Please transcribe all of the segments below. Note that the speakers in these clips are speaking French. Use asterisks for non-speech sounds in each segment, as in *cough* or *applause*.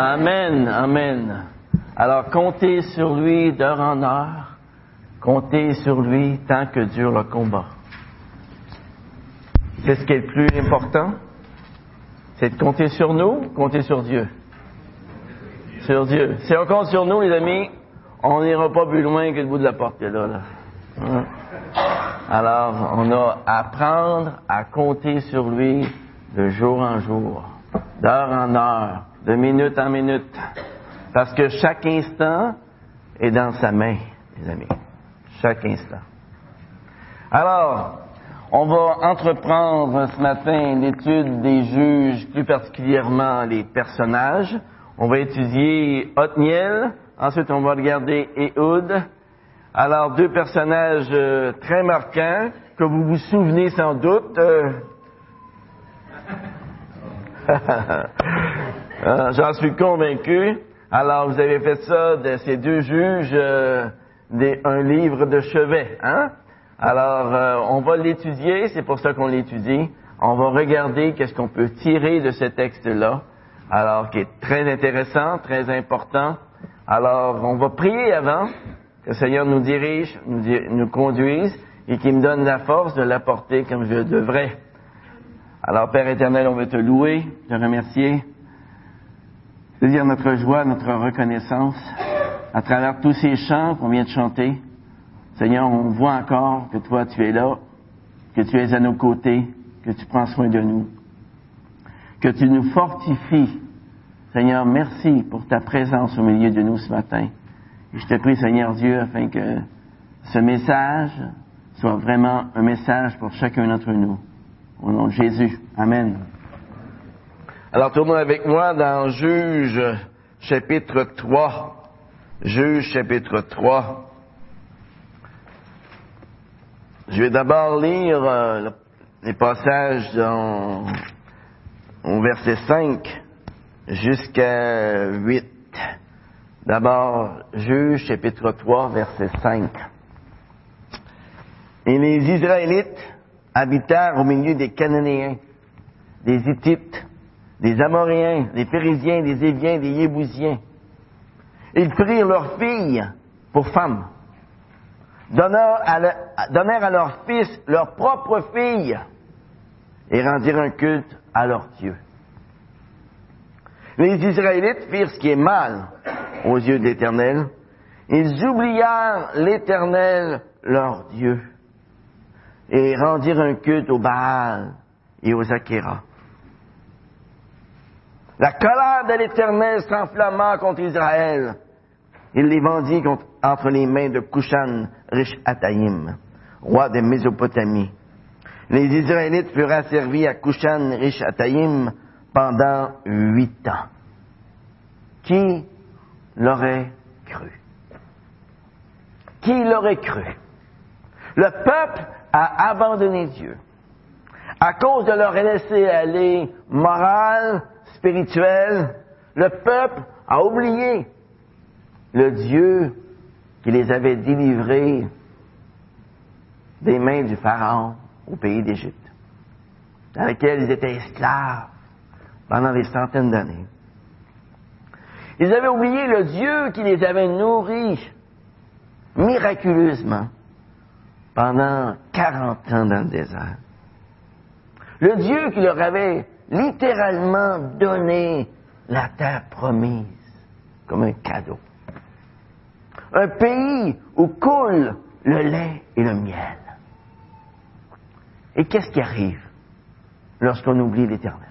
Amen, amen. Alors comptez sur lui d'heure en heure, comptez sur lui tant que dure le combat. C'est ce qui est le plus important, c'est de compter sur nous, compter sur Dieu. Sur Dieu. Si on compte sur nous, les amis, on n'ira pas plus loin que le bout de la porte là. là. Hein? Alors, on a à apprendre à compter sur lui de jour en jour, d'heure en heure, de minute en minute. Parce que chaque instant est dans sa main, les amis. Chaque instant. Alors, on va entreprendre ce matin l'étude des juges, plus particulièrement les personnages. On va étudier Othniel, ensuite on va regarder Ehud. Alors, deux personnages euh, très marquants que vous vous souvenez sans doute. Euh, *laughs* *laughs* Ah, J'en suis convaincu. Alors, vous avez fait ça de ces deux juges, euh, un livre de chevet, hein? Alors, euh, on va l'étudier, c'est pour ça qu'on l'étudie. On va regarder qu'est-ce qu'on peut tirer de ce texte-là, alors qui est très intéressant, très important. Alors, on va prier avant que le Seigneur nous dirige, nous, nous conduise et qu'il me donne la force de l'apporter comme je devrais. Alors, Père éternel, on veut te louer, te remercier, te dire notre joie, notre reconnaissance à travers tous ces chants qu'on vient de chanter. Seigneur, on voit encore que toi, tu es là, que tu es à nos côtés, que tu prends soin de nous, que tu nous fortifies. Seigneur, merci pour ta présence au milieu de nous ce matin. Et je te prie, Seigneur Dieu, afin que ce message soit vraiment un message pour chacun d'entre nous. Au nom de Jésus. Amen. Alors tournons avec moi dans Juge chapitre 3. Juge chapitre 3. Je vais d'abord lire euh, le- les passages dans, au verset 5 jusqu'à 8. D'abord, Juge chapitre 3, verset 5. Et les Israélites habitèrent au milieu des Cananéens, des Hittites, des Amoréens, des Périsiens, des Éviens, des Yébousiens. Ils prirent leurs filles pour femmes, donnèrent à, leurs fils leurs propres filles et rendirent un culte à leur Dieu. Les Israélites firent ce qui est mal aux yeux de l'Éternel. Ils oublièrent l'Éternel, leur Dieu, et rendirent un culte aux Baal et aux Achéras. La colère de l'Éternel s'enflamma contre Israël. Il les vendit entre les mains de Kushan Rish-Ataïm, roi de Mésopotamie. Les Israélites furent asservis à Kushan Rish-Ataïm pendant huit ans. Qui l'aurait cru? Qui l'aurait cru? Le peuple a abandonné Dieu à cause de leur laisser-aller moral, spirituel, le peuple a oublié le Dieu qui les avait délivrés des mains du Pharaon au pays d'Égypte, dans lequel ils étaient esclaves pendant des centaines d'années. Ils avaient oublié le Dieu qui les avait nourris miraculeusement pendant 40 ans dans le désert. Le Dieu qui leur avait littéralement donné la terre promise comme un cadeau. Un pays où coule le lait et le miel. Et qu'est-ce qui arrive lorsqu'on oublie l'Éternel?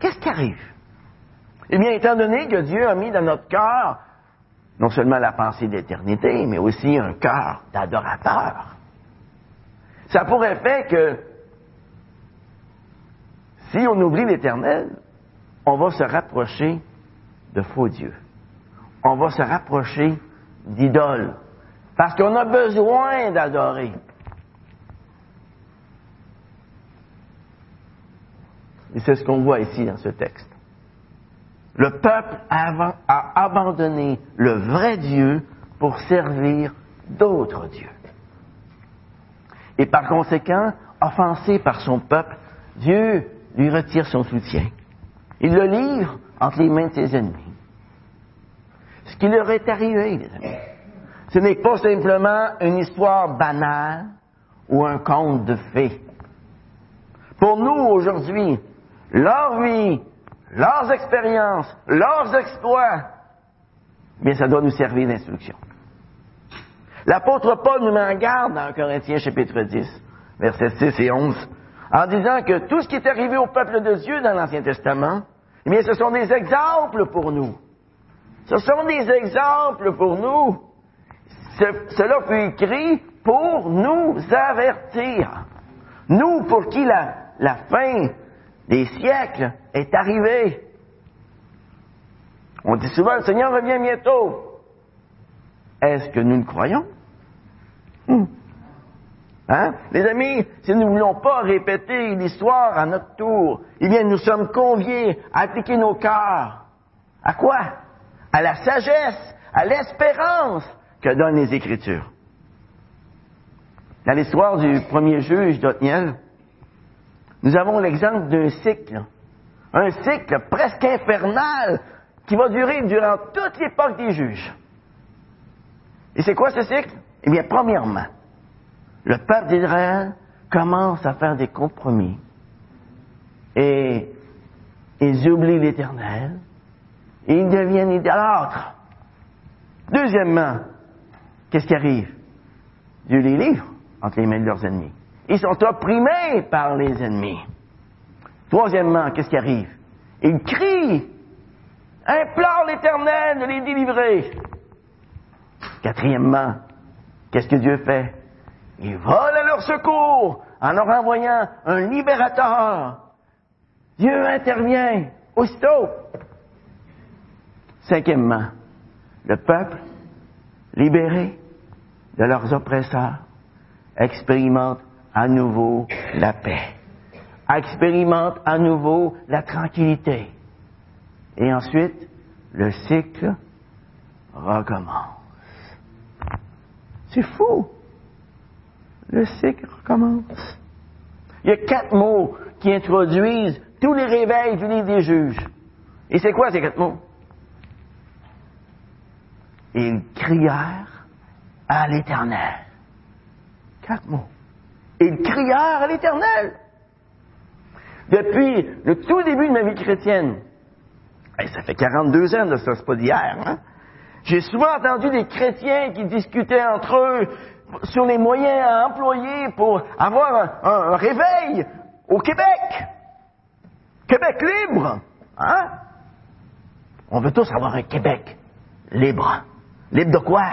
Qu'est-ce qui arrive? Eh bien, étant donné que Dieu a mis dans notre cœur non seulement la pensée d'éternité, mais aussi un cœur d'adorateur, ça pourrait faire que si on oublie l'Éternel, on va se rapprocher de faux dieux. On va se rapprocher d'idoles. Parce qu'on a besoin d'adorer. Et c'est ce qu'on voit ici dans ce texte. Le peuple a, abandonné le vrai Dieu pour servir d'autres dieux. Et par conséquent, offensé par son peuple, Dieu lui retire son soutien. Il le livre entre les mains de ses ennemis. ce qui leur est arrivé, les amis. Ce n'est pas simplement une histoire banale ou un conte de fées. Pour nous, aujourd'hui, leur vie, leurs expériences, leurs exploits, bien, ça doit nous servir d'instruction. L'apôtre Paul nous met en garde dans Corinthiens chapitre 10, versets 6 et 11, en disant que tout ce qui est arrivé au peuple de Dieu dans l'Ancien Testament, eh bien, ce sont des exemples pour nous. Ce sont des exemples pour nous. cela fut écrit pour nous avertir. Nous, pour qui la, fin des siècles est arrivée. On dit souvent, le Seigneur revient bientôt. Est-ce que nous le croyons? Hmm. Hein? Les amis, si nous ne voulons pas répéter l'histoire à notre tour, eh bien, nous sommes conviés à appliquer nos cœurs. À quoi? À la sagesse, à l'espérance que donnent les Écritures. Dans l'histoire du premier juge d'Otniel, nous avons l'exemple d'un cycle, un cycle presque infernal qui va durer durant toute l'époque des juges. Et c'est quoi ce cycle? Eh bien, premièrement, le peuple d'Israël commence à faire des compromis et ils oublient l'Éternel et ils deviennent idolâtres. Deuxièmement, qu'est-ce qui arrive? Dieu les livre entre les mains de leurs ennemis. Ils sont opprimés par les ennemis. Troisièmement, qu'est-ce qui arrive? Ils crient, implorent l'Éternel de les délivrer. Quatrièmement, qu'est-ce que Dieu fait? Il vole à leur secours en leur envoyant un libérateur. Dieu intervient aussitôt. Cinquièmement, le peuple, libéré de leurs oppresseurs, expérimente à nouveau la paix, expérimente à nouveau la tranquillité. Et ensuite, le cycle recommence. C'est fou le cycle recommence. Il y a quatre mots qui introduisent tous les réveils du livre des juges. Et c'est quoi ces quatre mots? Ils crièrent à l'Éternel. Quatre mots. Ils crièrent à l'Éternel. Depuis le tout début de ma vie chrétienne, et ça fait 42 ans de ça, c'est pas d'hier, hein? J'ai souvent entendu des chrétiens qui discutaient entre eux sur les moyens à employer pour avoir un, réveil au Québec. Québec libre. Hein? On veut tous avoir un Québec libre. Libre de quoi?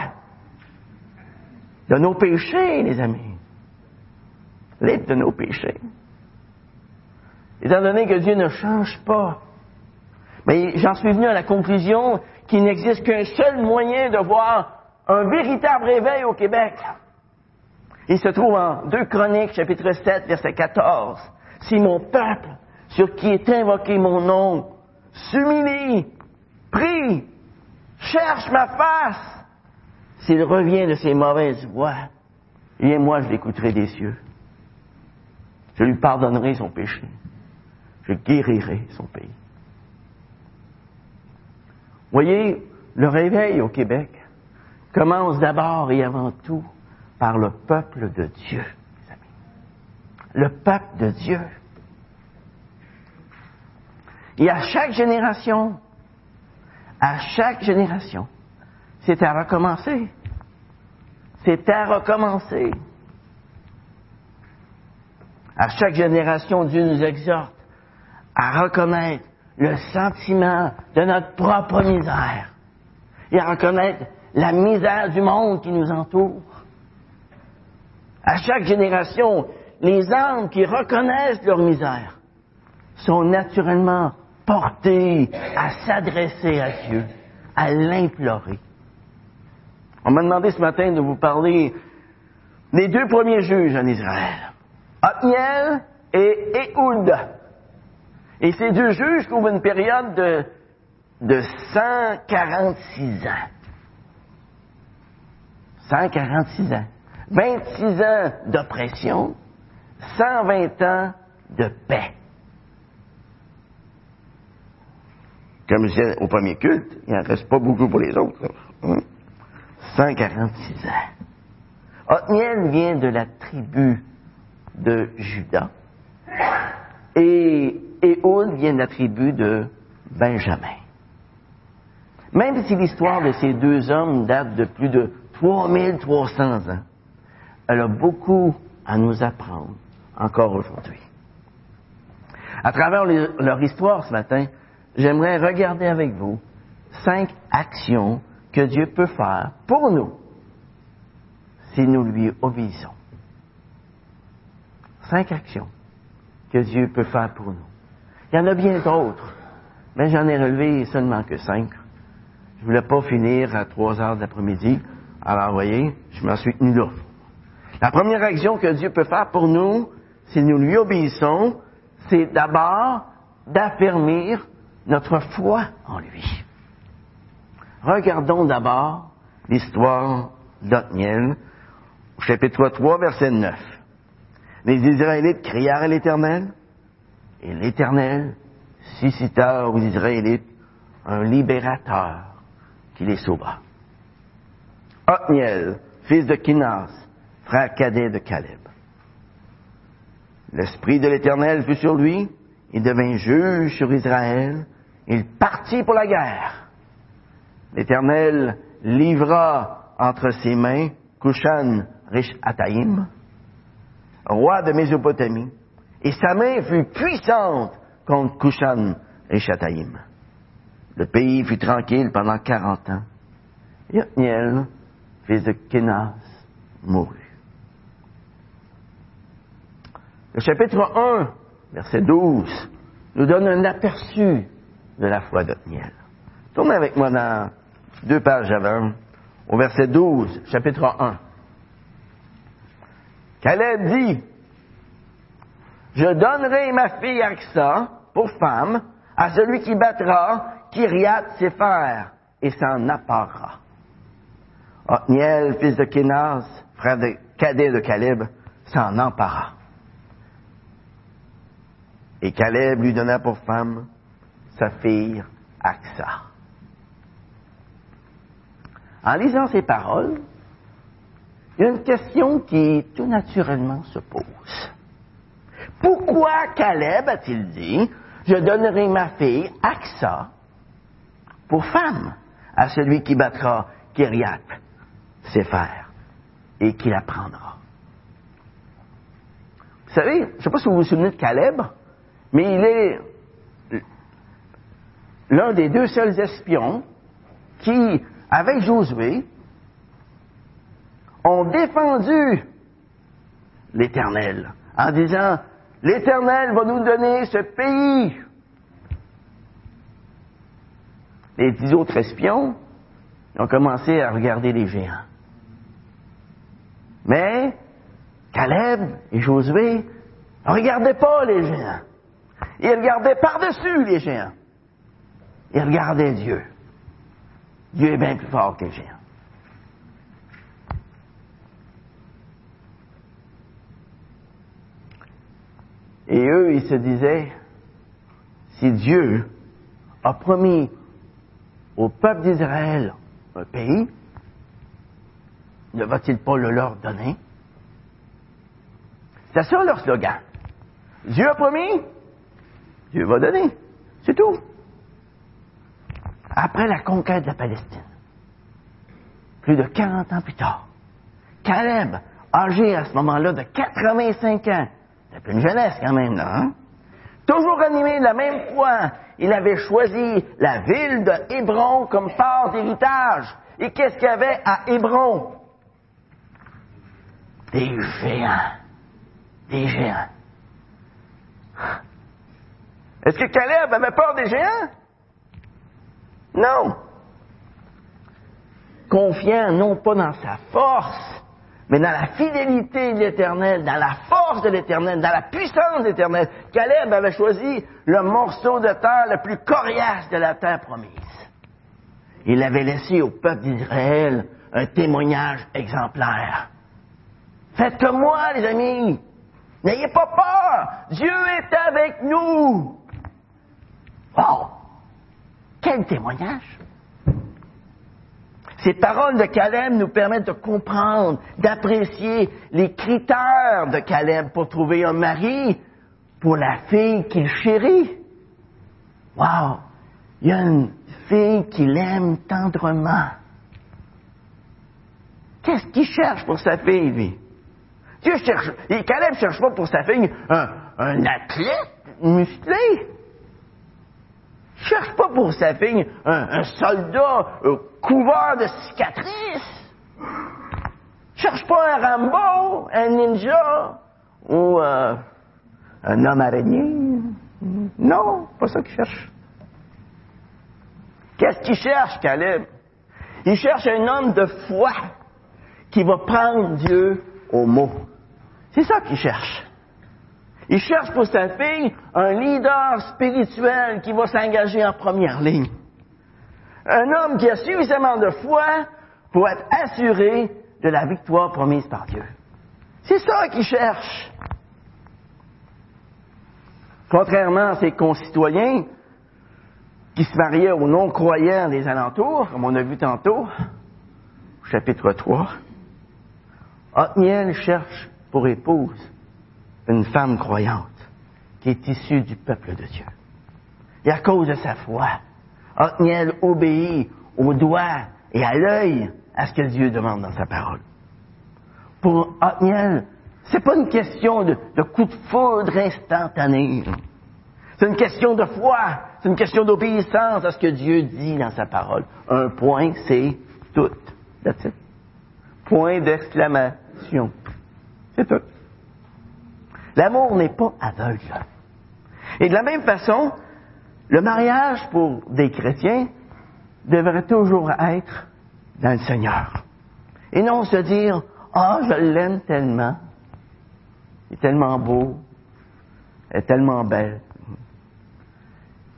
De nos péchés, les amis. Libre de nos péchés. Étant donné que Dieu ne change pas, mais j'en suis venu à la conclusion qu'il n'existe qu'un seul moyen de voir un véritable réveil au Québec. Il se trouve en 2 Chroniques, chapitre 7, verset 14. Si mon peuple, sur qui est invoqué mon nom, s'humilie, prie, cherche ma face, s'il revient de ses mauvaises voies, eh moi, je l'écouterai des cieux. Je lui pardonnerai son péché. Je guérirai son pays. Voyez, le réveil au Québec commence d'abord et avant tout par le peuple de Dieu. Le peuple de Dieu. Et à chaque génération, à chaque génération, c'est à recommencer. C'est à recommencer. À chaque génération, Dieu nous exhorte à reconnaître le sentiment de notre propre misère et à reconnaître la misère du monde qui nous entoure. À chaque génération, les âmes qui reconnaissent leur misère sont naturellement portées à s'adresser à Dieu, à l'implorer. On m'a demandé ce matin de vous parler des deux premiers juges en Israël, Othniel et Éhoud. Et ces deux juges couvrent une période de, de 146 ans. 146 ans. 26 ans d'oppression, 120 ans de paix. comme je disais au premier culte, il n'en reste pas beaucoup pour les autres. 146 ans. Othniel vient de la tribu de Judas et Éhoud vient de la tribu de Benjamin. Même si l'histoire de ces deux hommes date de plus de 3300 ans, elle a beaucoup à nous apprendre encore aujourd'hui. À travers leur histoire ce matin, j'aimerais regarder avec vous cinq actions que Dieu peut faire pour nous si nous lui obéissons. Cinq actions que Dieu peut faire pour nous. Il y en a bien d'autres, mais j'en ai relevé seulement que cinq. Je voulais pas finir à trois heures d'après-midi. Alors, vous voyez, je m'en suis tenu là. La première action que Dieu peut faire pour nous, si nous lui obéissons, c'est d'abord d'affermir notre foi en lui. Regardons d'abord l'histoire d'Otniel, chapitre 3, verset 9. Les Israélites crièrent à l'Éternel, et l'Éternel suscita aux Israélites un libérateur qui les sauva. Otniel, fils de Kinas, frère cadet de Caleb. L'Esprit de l'Éternel fut sur lui, il devint juge sur Israël, il partit pour la guerre. L'Éternel livra entre ses mains Kushan Rish-Ataïm, roi de Mésopotamie, et sa main fut puissante contre Kushan Rish-Ataïm. Le pays fut tranquille pendant quarante ans. Et Othniel, fils de Kenas, mourut. Le chapitre 1, verset 12, nous donne un aperçu de la foi d'Othniel. Tournez avec moi dans deux pages avant, au verset 12, chapitre 1. Caleb dit, je donnerai ma fille Aksa pour femme à celui qui battra Kyriat Sefer et s'en apparera. Othniel, fils de Kénas, frère de cadet de Caleb, s'en empara. Et Caleb lui donna pour femme sa fille Aksa. En lisant ces paroles, il y a une question qui tout naturellement se pose. Pourquoi Caleb a-t-il dit, je donnerai ma fille Aksa pour femme à celui qui battra Kyriat Sefer et qui la prendra? Vous savez, je ne sais pas si vous vous souvenez de Caleb, mais il est l'un des deux seuls espions qui, avec Josué, ont défendu l'Éternel en disant, l'Éternel va nous donner ce pays. Les dix autres espions ont commencé à regarder les géants. Mais Caleb et Josué ne regardaient pas les géants. Ils regardaient par-dessus les géants. Ils regardaient Dieu. Dieu est bien plus fort que les géants. Et eux, ils se disaient, si Dieu a promis au peuple d'Israël un pays, ne va-t-il pas le leur donner? C'est ça leur slogan. Dieu a promis, Dieu va donner. C'est tout. Après la conquête de la Palestine, plus de 40 ans plus tard, Caleb, âgé à ce moment-là de 85 ans, c'est une jeunesse quand même, là, hein? Toujours animé de la même foi, il avait choisi la ville de Hébron comme part d'héritage. Et qu'est-ce qu'il y avait à Hébron? Des géants. Des géants. Est-ce que Caleb avait peur des géants? Non. Confiant non pas dans sa force, mais dans la fidélité de l'Éternel, dans la force de l'Éternel, dans la puissance de l'Éternel. Caleb avait choisi le morceau de terre le plus coriace de la terre promise. Il avait laissé au peuple d'Israël un témoignage exemplaire. Faites comme moi, les amis. N'ayez pas peur. Dieu est avec nous. Wow! Quel témoignage! Ces paroles de Caleb nous permettent de comprendre, d'apprécier les critères de Caleb pour trouver un mari pour la fille qu'il chérit. Wow! Il y a une fille qu'il aime tendrement. Qu'est-ce qu'il cherche pour sa fille, lui? Dieu cherche, et Caleb cherche pas pour sa fille un, un athlète musclé. Cherche pas pour sa fille un, soldat couvert de cicatrices. Cherche pas un Rambo, un ninja ou euh, un homme araignée. Non, pas ça qu'il cherche. Qu'est-ce qu'il cherche, Caleb? Il cherche un homme de foi qui va prendre Dieu au mot. C'est ça qu'il cherche. Il cherche pour sa fille un leader spirituel qui va s'engager en première ligne. Un homme qui a suffisamment de foi pour être assuré de la victoire promise par Dieu. C'est ça qu'il cherche. Contrairement à ses concitoyens qui se mariaient aux non-croyants des alentours, comme on a vu tantôt, au chapitre 3, Othniel cherche pour épouse une femme croyante qui est issue du peuple de Dieu. Et à cause de sa foi, Othniel obéit au doigt et à l'œil à ce que Dieu demande dans sa parole. Pour Othniel, c'est pas une question de, coup de foudre instantané. C'est une question de foi, c'est une question d'obéissance à ce que Dieu dit dans sa parole. Un point, c'est tout. That's it. Point d'exclamation. C'est tout. L'amour n'est pas aveugle. Et de la même façon, le mariage pour des chrétiens devrait toujours être dans le Seigneur. Et non se dire, ah, je l'aime tellement. Il est tellement beau. Elle est tellement belle.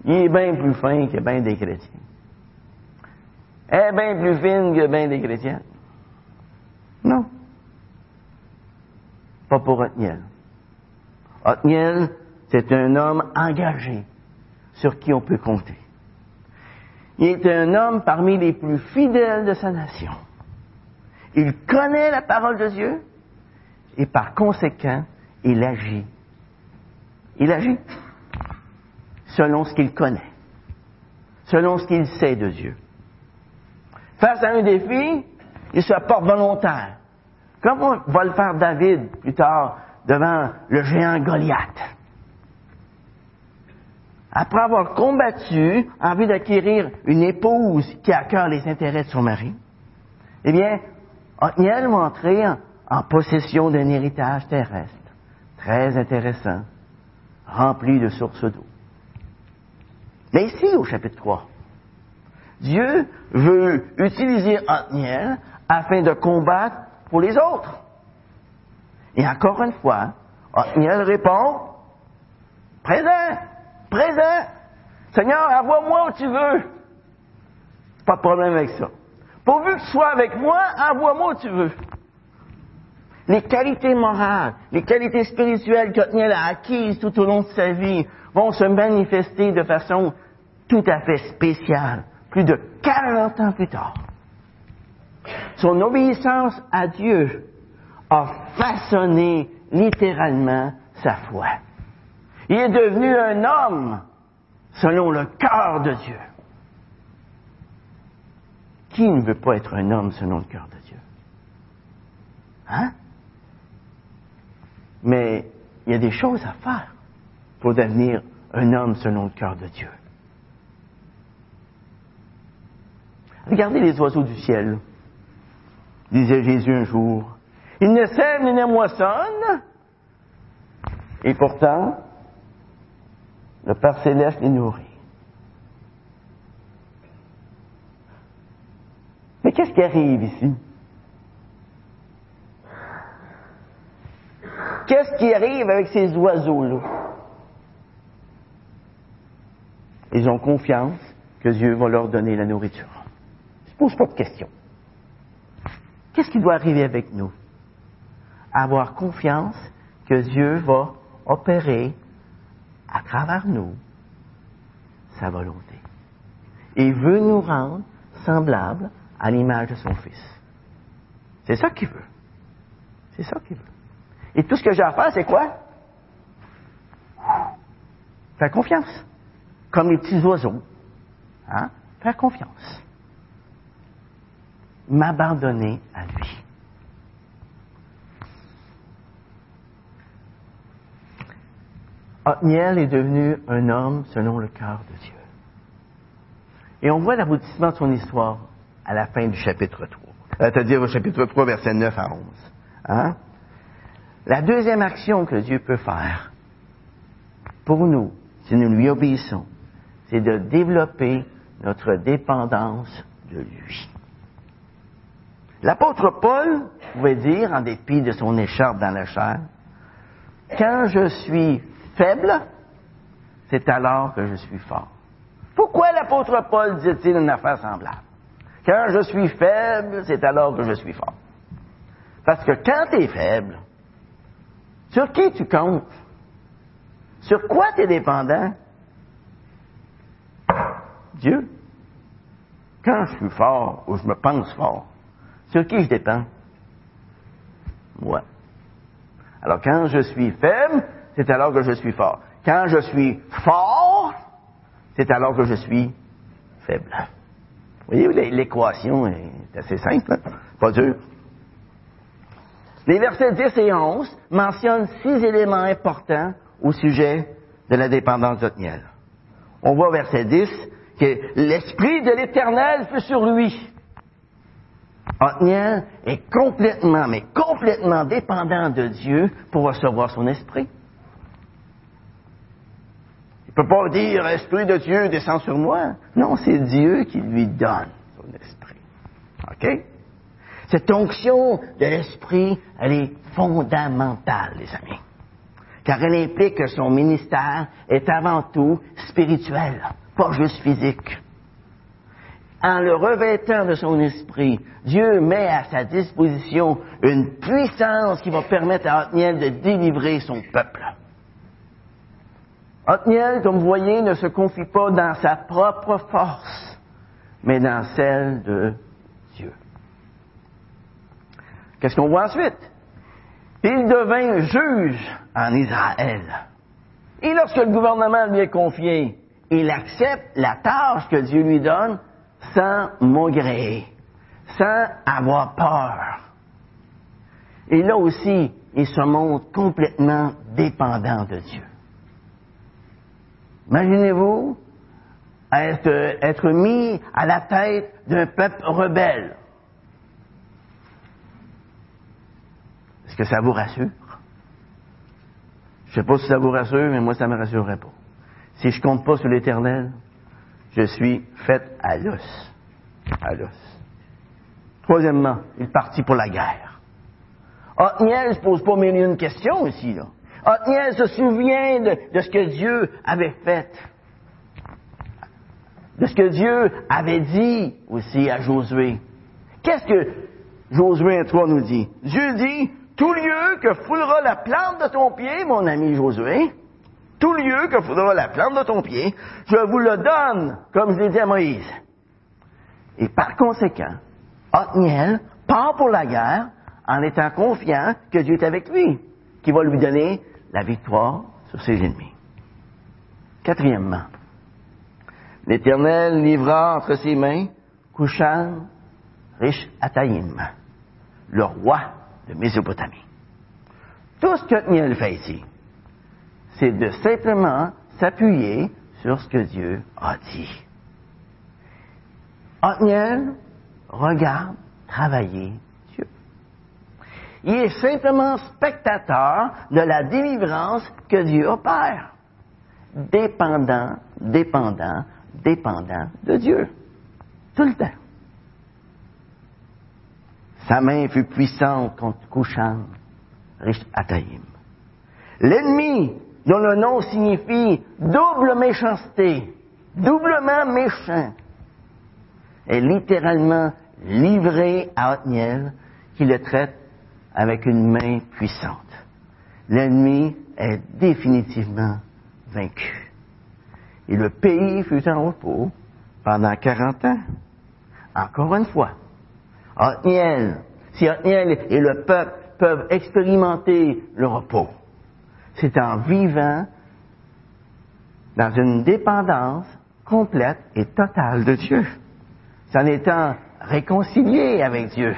Il est bien plus fin que bien des chrétiens. Elle est bien plus fine que bien des chrétiens. Non. Pas pour Othniel. Othniel, c'est un homme engagé sur qui on peut compter. Il est un homme parmi les plus fidèles de sa nation. Il connaît la parole de Dieu et par conséquent, il agit. Il agit selon ce qu'il connaît, selon ce qu'il sait de Dieu. Face à un défi, il se porte volontaire. Comme va le faire David plus tard devant le géant Goliath. Après avoir combattu en vue d'acquérir une épouse qui a cœur les intérêts de son mari, eh bien, Othniel va entrer en, en possession d'un héritage terrestre, très intéressant, rempli de sources d'eau. Mais ici, au chapitre 3, Dieu veut utiliser Othniel afin de combattre pour les autres. Et encore une fois, Othniel répond, présent, présent, Seigneur, envoie-moi où tu veux. Pas de problème avec ça. Pourvu que tu sois avec moi, envoie-moi où tu veux. Les qualités morales, les qualités spirituelles qu'Othniel a acquises tout au long de sa vie vont se manifester de façon tout à fait spéciale, plus de 40 ans plus tard. Son obéissance à Dieu a façonné littéralement sa foi. Il est devenu un homme selon le cœur de Dieu. Qui ne veut pas être un homme selon le cœur de Dieu? Hein? Mais il y a des choses à faire pour devenir un homme selon le cœur de Dieu. Regardez les oiseaux du ciel, disait Jésus un jour. Ils ne sèment ni ne moissonnent, et pourtant, le Père céleste les nourrit. Mais qu'est-ce qui arrive ici? Qu'est-ce qui arrive avec ces oiseaux-là? Ils ont confiance que Dieu va leur donner la nourriture. Ils ne se posent pas de questions. Qu'est-ce qui doit arriver avec nous? Avoir confiance que Dieu va opérer à travers nous sa volonté. Et veut nous rendre semblables à l'image de son Fils. C'est ça qu'il veut. C'est ça qu'il veut. Et tout ce que j'ai à faire, c'est quoi? Faire confiance. Comme les petits oiseaux. Hein? Faire confiance. M'abandonner à lui. Othniel est devenu un homme selon le cœur de Dieu. Et on voit l'aboutissement de son histoire à la fin du chapitre 3. C'est-à-dire au chapitre 3, versets 9 à 11. Hein? La deuxième action que Dieu peut faire pour nous, si nous lui obéissons, c'est de développer notre dépendance de lui. L'apôtre Paul pouvait dire, en dépit de son écharpe dans la chair, quand je suis faible, c'est alors que je suis fort. Pourquoi l'apôtre Paul dit-il une affaire semblable? Quand je suis faible, c'est alors que je suis fort. Parce que quand tu es faible, sur qui tu comptes? Sur quoi tu es dépendant? Dieu. Quand je suis fort ou je me pense fort, sur qui je dépends? Moi. Alors quand je suis faible, c'est alors que je suis fort. Quand je suis fort, c'est alors que je suis faible. Vous voyez, l'équation est assez simple, hein? pas dur. Les versets 10 et 11 mentionnent six éléments importants au sujet de la dépendance d'Otniel. On voit au verset 10 que l'Esprit de l'Éternel fut sur lui. Otniel est complètement, mais complètement dépendant de Dieu pour recevoir son esprit. Il ne peut pas dire Esprit de Dieu descend sur moi. Non, c'est Dieu qui lui donne son esprit. OK? Cette onction de l'esprit, elle est fondamentale, les amis. Car elle implique que son ministère est avant tout spirituel, pas juste physique. En le revêtant de son esprit, Dieu met à sa disposition une puissance qui va permettre à Othniel de délivrer son peuple. Othniel, comme vous voyez, ne se confie pas dans sa propre force, mais dans celle de Dieu. Qu'est-ce qu'on voit ensuite? Il devint juge en Israël. Et lorsque le gouvernement lui est confié, il accepte la tâche que Dieu lui donne sans maugréer, sans avoir peur. Et là aussi, il se montre complètement dépendant de Dieu. Imaginez-vous être, mis à la tête d'un peuple rebelle. Est-ce que ça vous rassure? Je ne sais pas si ça vous rassure, mais moi, ça ne me rassurerait pas. Si je compte pas sur l'Éternel, je suis fait à l'os. À l'os. Troisièmement, il partit pour la guerre. Othniel ne se pose pas mille une question ici, là. Othniel se souvient de, ce que Dieu avait fait. De ce que Dieu avait dit aussi à Josué. Qu'est-ce que Josué 3 nous dit? Dieu dit, tout lieu que foulera la plante de ton pied, mon ami Josué, tout lieu que foulera la plante de ton pied, je vous le donne, comme je l'ai dit à Moïse. Et par conséquent, Othniel part pour la guerre en étant confiant que Dieu est avec lui, qui va lui donner la victoire sur ses ennemis. Quatrièmement, l'Éternel livra entre ses mains Kushan riche Ataïm, le roi de Mésopotamie. Tout ce que Othniel fait ici, c'est de simplement s'appuyer sur ce que Dieu a dit. Othniel regarde travailler il est simplement spectateur de la délivrance que Dieu opère. Dépendant, dépendant, dépendant de Dieu. Tout le temps. Sa main fut puissante contre Kushan, riche Ataïm. L'ennemi, dont le nom signifie double méchanceté, doublement méchant, est littéralement livré à Othniel, qui le traite avec une main puissante. L'ennemi est définitivement vaincu. Et le pays fut en repos pendant 40 ans. Encore une fois, si Othniel et le peuple peuvent expérimenter le repos, c'est en vivant dans une dépendance complète et totale de Dieu. C'est en étant réconcilié avec Dieu.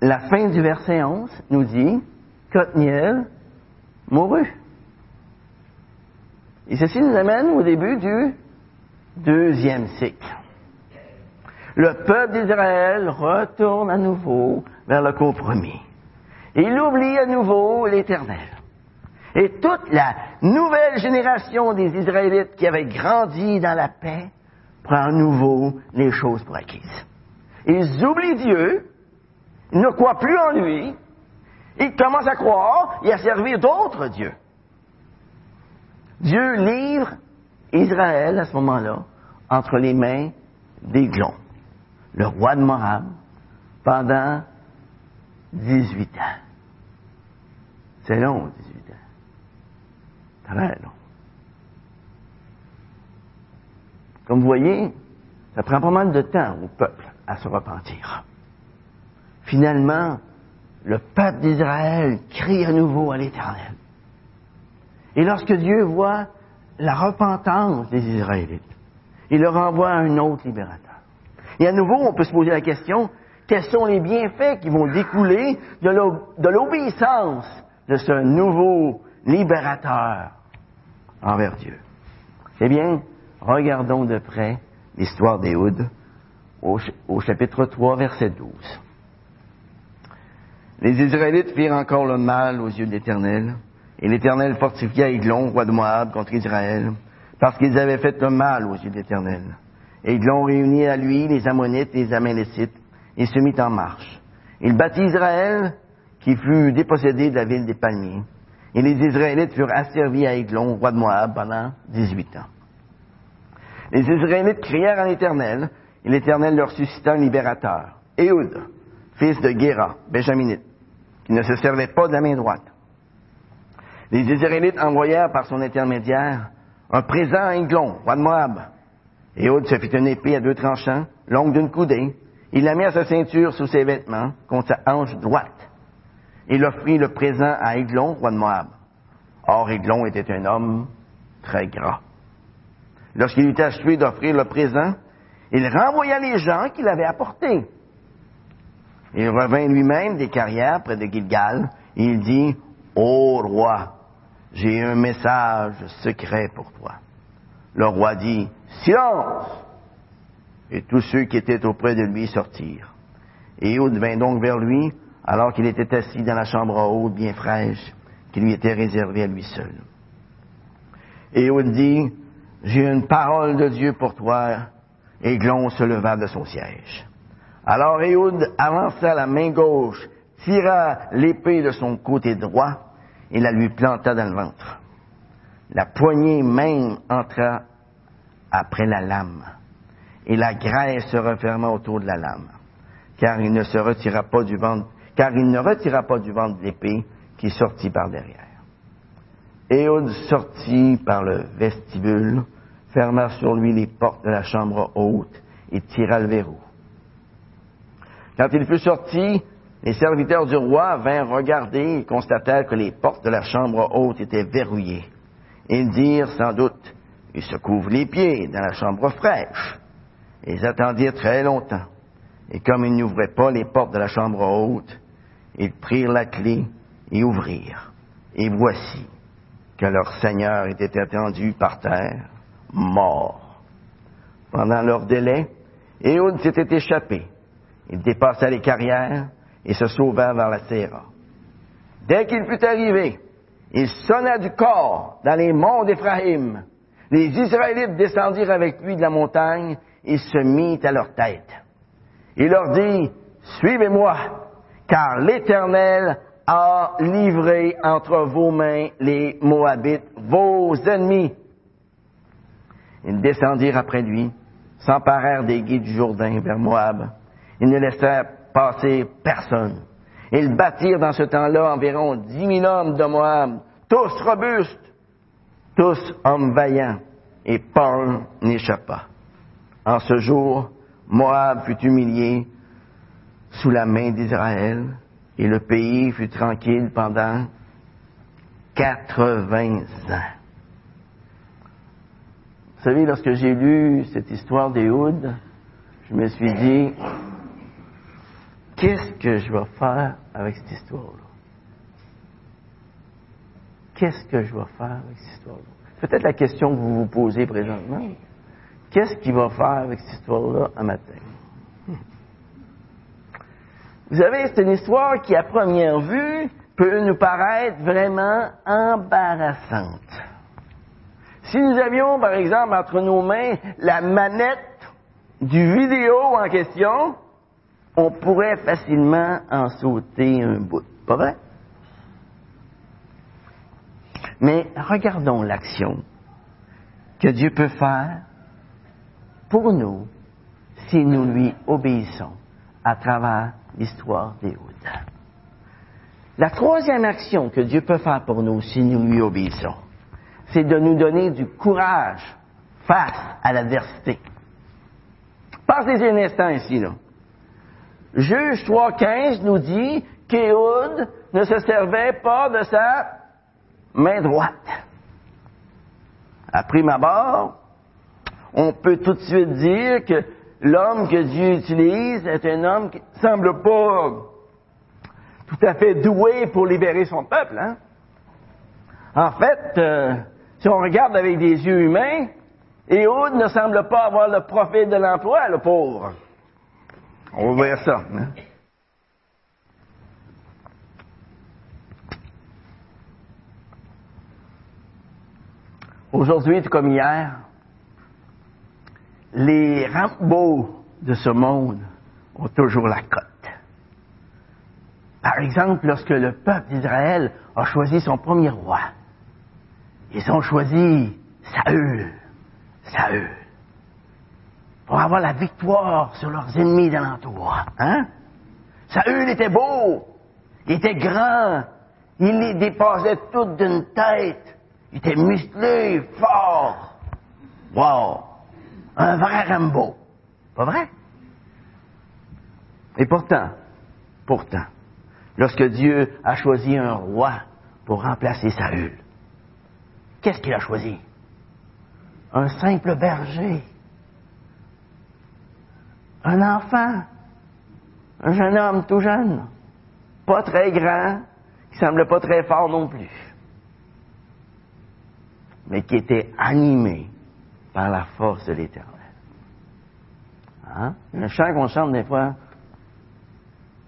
La fin du verset 11 nous dit qu'Othniel mourut. Et ceci nous amène au début du deuxième cycle. Le peuple d'Israël retourne à nouveau vers le compromis. Il oublie à nouveau l'Éternel. Et toute la nouvelle génération des Israélites qui avaient grandi dans la paix prend à nouveau les choses pour acquises. Ils oublient Dieu, ne croient plus en lui, ils commencent à croire et à servir d'autres dieux. Dieu livre Israël à ce moment-là entre les mains d'Églon, le roi de Moab, pendant 18 ans. C'est long, 18 ans. Très long. Comme vous voyez, ça prend pas mal de temps au peuple à se repentir. Finalement, le peuple d'Israël crie à nouveau à l'Éternel. Et lorsque Dieu voit la repentance des Israélites, il leur envoie un autre libérateur. Et à nouveau, on peut se poser la question, quels sont les bienfaits qui vont découler de l'obéissance de ce nouveau libérateur envers Dieu? Eh bien, regardons de près l'histoire d'Éhoud au, au chapitre 3, verset 12. Les Israélites firent encore le mal aux yeux de l'Éternel, et l'Éternel fortifia Aiglon, roi de Moab, contre Israël, parce qu'ils avaient fait le mal aux yeux de l'Éternel. Aiglon réunit à lui les Ammonites et les Amalécites, et se mit en marche. Il battit Israël, qui fut dépossédé de la ville des palmiers. Et les Israélites furent asservis à Aiglon, roi de Moab, pendant 18 ans. Les Israélites crièrent à l'Éternel, et l'Éternel leur suscita un libérateur, Éhoud, fils de Guéra, Benjaminite, qui ne se servait pas de la main droite. Les Israélites envoyèrent par son intermédiaire un présent à Aiglon, roi de Moab. Éhoud se fit une épée à deux tranchants, longue d'une coudée. Il la mit à sa ceinture sous ses vêtements, contre sa hanche droite. Il offrit le présent à Aiglon, roi de Moab. Or, Aiglon était un homme très gras. Lorsqu'il eut achevé d'offrir le présent, il renvoya les gens qu'il avait apportés. Il revint lui-même des carrières près de Gilgal, et il dit, Ô roi, j'ai un message secret pour toi. Le roi dit, Silence! Et tous ceux qui étaient auprès de lui sortirent. Et Ehud vint donc vers lui, alors qu'il était assis dans la chambre haute bien fraîche, qui lui était réservée à lui seul. Et dit, J'ai une parole de Dieu pour toi. Et Glon se leva de son siège. Alors Ehud avança la main gauche, tira l'épée de son côté droit et la lui planta dans le ventre. La poignée même entra après la lame, et la graisse se referma autour de la lame, car il ne se retira pas du ventre, car il ne retira pas du ventre l'épée qui sortit par derrière. Ehud sortit par le vestibule, ferma sur lui les portes de la chambre haute et tira le verrou. Quand il fut sorti, les serviteurs du roi vinrent regarder et constatèrent que les portes de la chambre haute étaient verrouillées. Ils dirent sans doute, ils se couvrent les pieds dans la chambre fraîche. Ils attendirent très longtemps. Et comme ils n'ouvraient pas les portes de la chambre haute, ils prirent la clé et ouvrirent. Et voici que leur Seigneur était attendu par terre, mort. Pendant leur délai, Éhoud s'était échappé. Il dépassa les carrières et se sauva vers la Séra. Dès qu'il fut arrivé, il sonna du corps dans les monts d'Éphraïm. Les Israélites descendirent avec lui de la montagne et se mit à leur tête. Il leur dit, Suivez-moi, car l'Éternel a livré entre vos mains les Moabites, vos ennemis. Ils descendirent après lui, s'emparèrent des guides du Jourdain vers Moab. Ils ne laissèrent passer personne. Ils bâtirent dans ce temps-là environ dix mille hommes de Moab, tous robustes, tous hommes vaillants. et Paul n'échappa. En ce jour, Moab fut humilié sous la main d'Israël et le pays fut tranquille pendant 80 ans. Vous savez, lorsque j'ai lu cette histoire d'Éhoud, je me suis dit, qu'est-ce que je vais faire avec cette histoire-là? Qu'est-ce que je vais faire avec cette histoire-là? Peut-être la question que vous vous posez présentement. Qu'est-ce qu'il va faire avec cette histoire-là un matin? Vous savez, c'est une histoire qui, à première vue, peut nous paraître vraiment embarrassante. Si nous avions, par exemple, entre nos mains la manette du vidéo en question, on pourrait facilement en sauter un bout. Pas vrai? Mais regardons l'action que Dieu peut faire pour nous si nous lui obéissons à travers l'histoire des Houdes. La troisième action que Dieu peut faire pour nous si nous lui obéissons, c'est de nous donner du courage face à l'adversité. Pensez un instant ici, là. Juge 3.15 nous dit qu'Éhoud ne se servait pas de sa main droite. À prime abord, on peut tout de suite dire que l'homme que Dieu utilise est un homme qui semble pas tout à fait doué pour libérer son peuple. Hein? En fait, euh, si on regarde avec des yeux humains, Ehud ne semble pas avoir le profit de l'emploi, le pauvre. On va voir ça. Hein? Aujourd'hui, comme hier, les Rambo de ce monde ont toujours la cote. Par exemple, lorsque le peuple d'Israël a choisi son premier roi, ils ont choisi Saül. Saül. Pour avoir la victoire sur leurs ennemis d'alentour. Hein? Saül était beau. Il était grand. Il les dépassait toutes d'une tête. Il était musclé, fort. Wow! Un vrai Rambo. Pas vrai? Et pourtant, pourtant, lorsque Dieu a choisi un roi pour remplacer Saül, qu'est-ce qu'il a choisi? Un simple berger. Un enfant. Un jeune homme tout jeune. Pas très grand, qui semble pas très fort non plus. Mais qui était animé par la force de l'Éternel. Hein? Un chant qu'on chante des fois.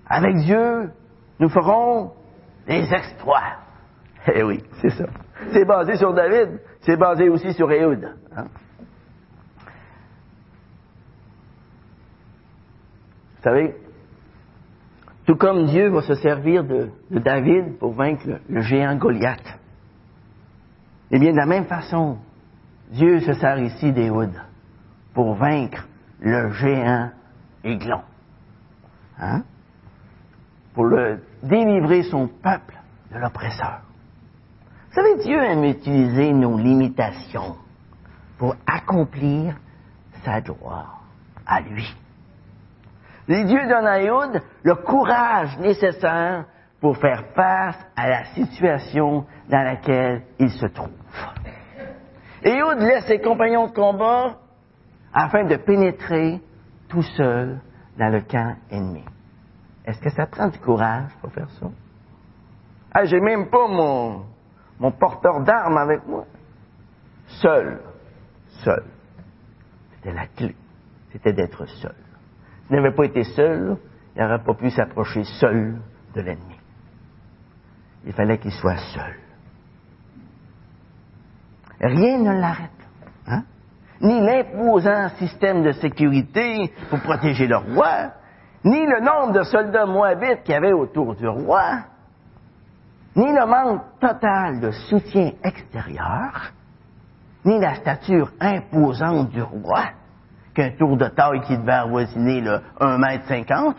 Avec Dieu, nous ferons des exploits. Eh oui, c'est ça. C'est basé sur David, c'est basé aussi sur Éhoud. Hein? Savez, tout comme Dieu va se servir de, David pour vaincre le, géant Goliath, eh bien, de la même façon, Dieu se sert ici d'Éhoud pour vaincre le géant Aiglon. Hein? Pour délivrer son peuple de l'oppresseur. Vous savez, Dieu aime utiliser nos limitations pour accomplir sa gloire à lui. Et Dieu donne à Éhoud le courage nécessaire pour faire face à la situation dans laquelle il se trouve. Éhoud laisse ses compagnons de combat afin de pénétrer tout seul dans le camp ennemi. Est-ce que ça prend du courage pour faire ça? Ah, j'ai même pas mon porteur d'armes avec moi. Seul. Seul. C'était la clé. C'était d'être seul. S'il n'avait pas été seul, il n'aurait pas pu s'approcher seul de l'ennemi. Il fallait qu'il soit seul. Rien ne l'arrête. Hein? Ni l'imposant système de sécurité pour protéger le roi, ni le nombre de soldats moabites qu'il y avait autour du roi, ni le manque total de soutien extérieur, ni la stature imposante du roi, qu'un tour de taille qui devait avoisiner le 1 mètre 50.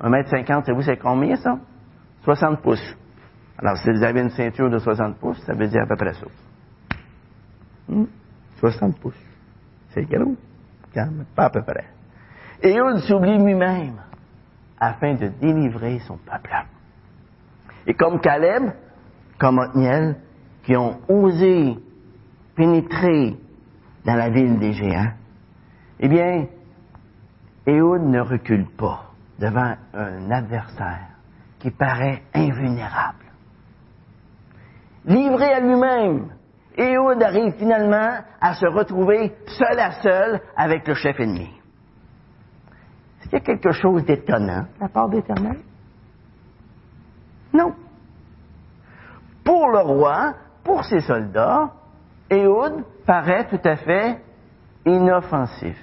1 mètre 50, savez-vous c'est combien ça? 60 pouces. Alors, si vous avez une ceinture de 60 pouces, ça veut dire à peu près ça. Hmm? 60 pouces. C'est gros. Pas à peu près. Ehud s'oublie lui-même afin de délivrer son peuple. Et comme Caleb, comme Othniel, qui ont osé pénétrer dans la ville des géants, eh bien, Ehud ne recule pas devant un adversaire qui paraît invulnérable. Livré à lui-même, Ehud arrive finalement à se retrouver seul à seul avec le chef ennemi. Est-ce qu'il y a quelque chose d'étonnant? De la part d'Éternel? Non. Pour le roi, pour ses soldats, Ehud paraît tout à fait inoffensif.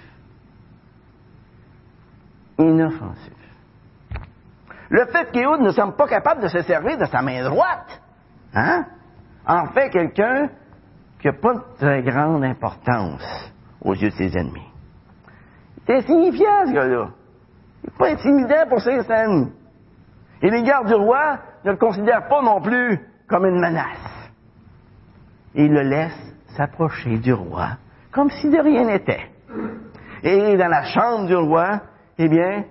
Inoffensif. Le fait qu'Éhud ne semble pas capable de se servir de sa main droite, hein, en fait quelqu'un qui n'a pas de très grande importance aux yeux de ses ennemis. C'est insignifiant, ce gars-là. Il n'est pas intimidant pour ses ennemis. Et les gardes du roi ne le considèrent pas non plus comme une menace. Ils le laissent s'approcher du roi comme si de rien n'était. Et dans la chambre du roi, eh bien,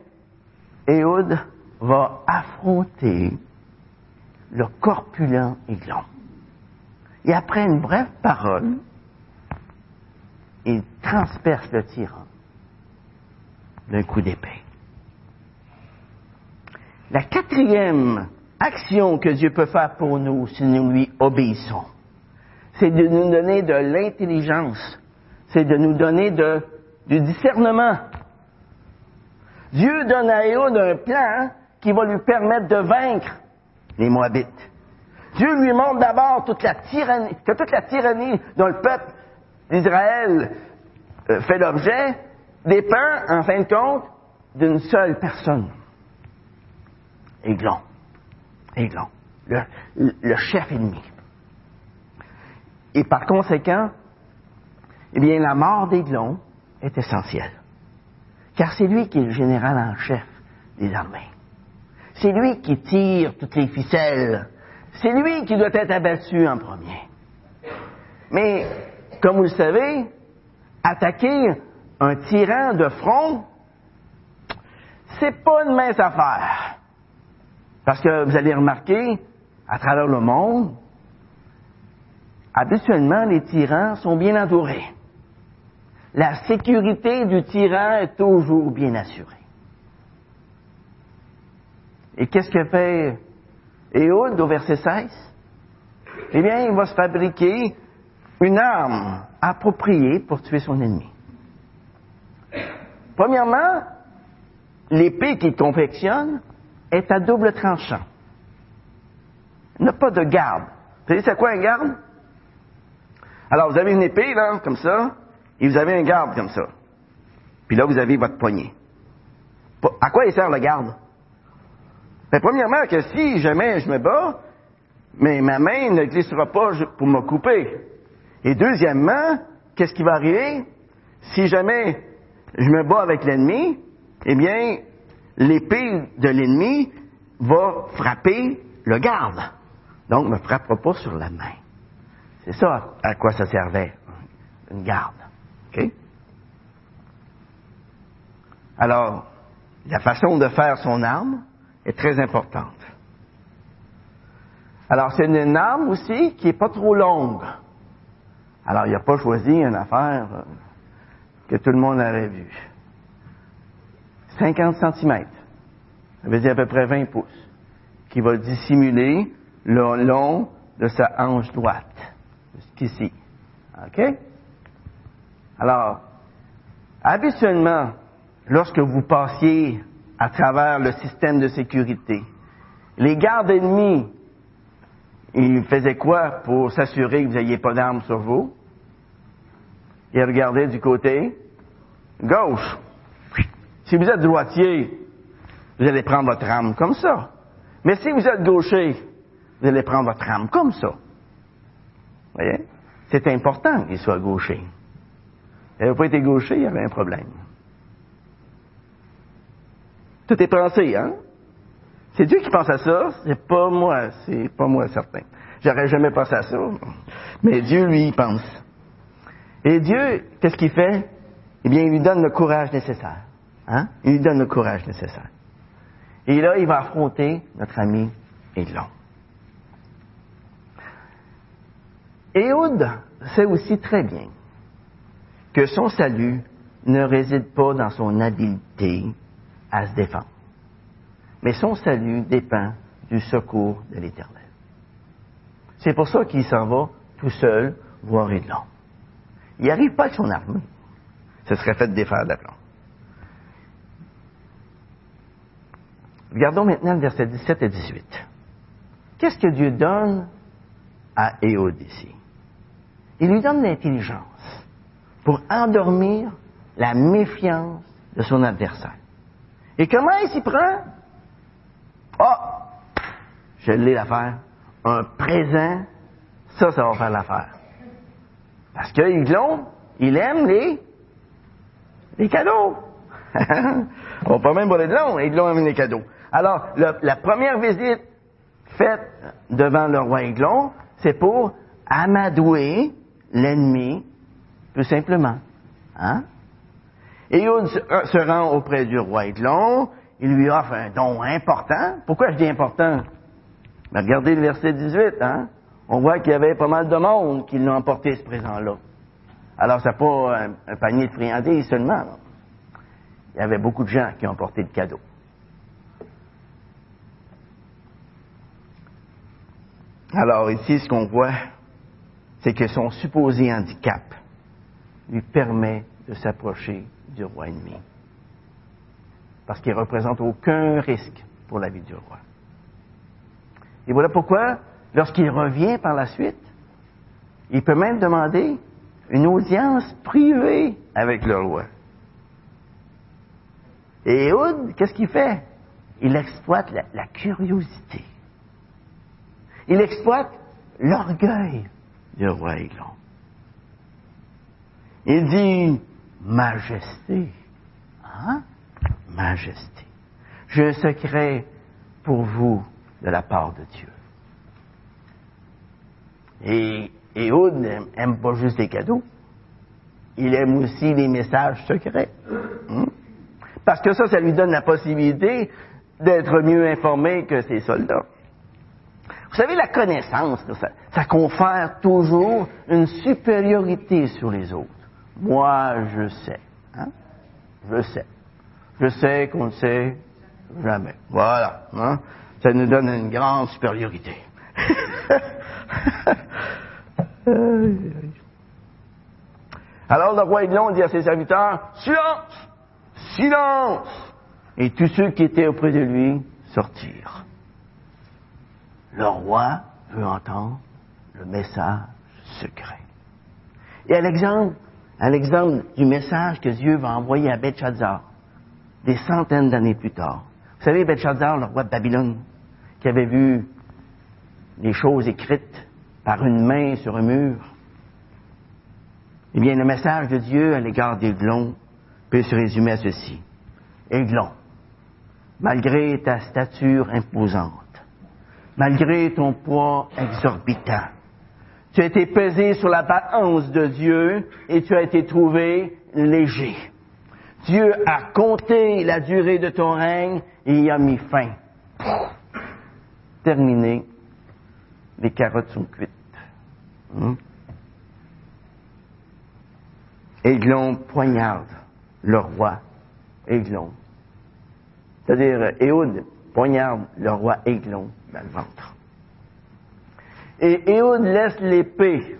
Ehud va affronter le corpulent aiglon. Et après une brève parole, il transperce le tyran d'un coup d'épée. La quatrième action que Dieu peut faire pour nous si nous lui obéissons, c'est de nous donner de l'intelligence, c'est de nous donner du discernement. Dieu donne à Éhud un plan qui va lui permettre de vaincre les Moabites. Dieu lui montre d'abord toute la tyrannie, que toute la tyrannie dont le peuple d'Israël euh, fait l'objet dépend, en fin de compte, d'une seule personne. Aiglon. Aiglon. Le, le chef ennemi. Et par conséquent, eh bien, la mort d'Aiglon est essentielle. Car c'est lui qui est le général en chef des armées. C'est lui qui tire toutes les ficelles. C'est lui qui doit être abattu en premier. Mais, comme vous le savez, attaquer un tyran de front, c'est pas une mince affaire. Parce que vous allez remarquer, à travers le monde, habituellement, les tyrans sont bien entourés. La sécurité du tyran est toujours bien assurée. Et qu'est-ce que fait Ehud au verset 16? Eh bien, il va se fabriquer une arme appropriée pour tuer son ennemi. Premièrement, l'épée qu'il confectionne est à double tranchant. N'a pas de garde. Vous savez c'est quoi un garde? Alors, vous avez une épée, là, comme ça, et vous avez un garde comme ça. Puis là, vous avez votre poignet. À quoi il sert le garde? Ben, premièrement, que si jamais je me bats, mais ma main ne glissera pas pour me couper. Et deuxièmement, qu'est-ce qui va arriver? Si jamais je me bats avec l'ennemi, eh bien, l'épée de l'ennemi va frapper le garde. Donc, ne me frappera pas sur la main. C'est ça à quoi ça servait, une garde. Alors, la façon de faire son arme est très importante. Alors, c'est une arme aussi qui n'est pas trop longue. Alors, il n'a pas choisi une affaire euh, que tout le monde aurait vue. 50 cm, ça veut dire à peu près 20 pouces, qui va dissimuler le long de sa hanche droite, jusqu'ici. OK? Alors, habituellement, lorsque vous passiez à travers le système de sécurité, les gardes ennemis, ils faisaient quoi pour s'assurer que vous n'ayez pas d'armes sur vous? Ils regardaient du côté gauche. Si vous êtes droitier, vous allez prendre votre arme comme ça. Mais si vous êtes gaucher, vous allez prendre votre arme comme ça. Vous voyez? C'est important qu'il soit gaucher. Il n'avait pas été gaucher, il y avait un problème. Tout est pensé, hein? C'est Dieu qui pense à ça, c'est pas moi, c'est pas moi certain. J'aurais jamais pensé à ça. Mais Dieu, lui, il pense. Et Dieu, qu'est-ce qu'il fait? Eh bien, il lui donne le courage nécessaire. Hein? Il lui donne le courage nécessaire. Et là, il va affronter notre ami Églon. Éhoud sait aussi très bien que son salut ne réside pas dans son habileté à se défendre, mais son salut dépend du secours de l'Éternel. C'est pour ça qu'il s'en va tout seul voir Églon. Il n'arrive pas avec son armée. Ce serait fait de défaire d'aplomb. Regardons maintenant le verset 17 et 18. Qu'est-ce que Dieu donne à Éod ici? Il lui donne l'intelligence pour endormir la méfiance de son adversaire. Et comment il s'y prend? Oh! Je l'ai l'affaire. Un présent, ça, ça va faire l'affaire. Parce que Iglon, il aime les, les cadeaux. *laughs* On pas même parler de long, Iglon aime les cadeaux. Alors, la première visite faite devant le roi Aiglon, c'est pour amadouer l'ennemi, tout simplement. Hein? Et il se rend auprès du roi Aiglon, il lui offre un don important. Pourquoi je dis important? Ben, regardez le verset 18, hein? On voit qu'il y avait pas mal de monde qui l'ont emporté ce présent-là. Alors, c'est pas un, panier de friandises seulement. Il y avait beaucoup de gens qui ont porté le cadeau. Alors ici, ce qu'on voit, c'est que son supposé handicap lui permet de s'approcher du roi ennemi. Parce qu'il ne représente aucun risque pour la vie du roi. Et voilà pourquoi, lorsqu'il revient par la suite, il peut même demander une audience privée avec le roi. Et Ehud, qu'est-ce qu'il fait? Il exploite la curiosité. Il exploite l'orgueil du roi Aiglon. Il dit, Majesté, hein? Majesté, j'ai un secret pour vous de la part de Dieu. Et Ehud n'aime pas juste les cadeaux, il aime aussi les messages secrets. Hein? Parce que ça, ça lui donne la possibilité d'être mieux informé que ses soldats. Vous savez, la connaissance, ça, confère toujours une supériorité sur les autres. Moi, je sais. Hein? Je sais. Je sais qu'on ne sait jamais. Voilà. Hein? Ça nous donne une grande supériorité. *laughs* Alors le roi Aiglon dit à ses serviteurs, silence, silence. Et tous ceux qui étaient auprès de lui sortirent le roi veut entendre le message secret. Et l'exemple, à l'exemple du message que Dieu va envoyer à Belshazzar, des centaines d'années plus tard. Vous savez, Belshazzar, le roi de Babylone, qui avait vu les choses écrites par une main sur un mur. Eh bien, le message de Dieu à l'égard d'Aiglon peut se résumer à ceci. Aiglon, malgré ta stature imposante, malgré ton poids exorbitant. Tu as été pesé sur la balance de Dieu et tu as été trouvé léger. Dieu a compté la durée de ton règne et y a mis fin. Terminé. Les carottes sont cuites. Hmm? Aiglon poignarde le roi Aiglon. C'est-à-dire, Éoud poignarde le roi Aiglon dans le ventre. Et Éhoud laisse l'épée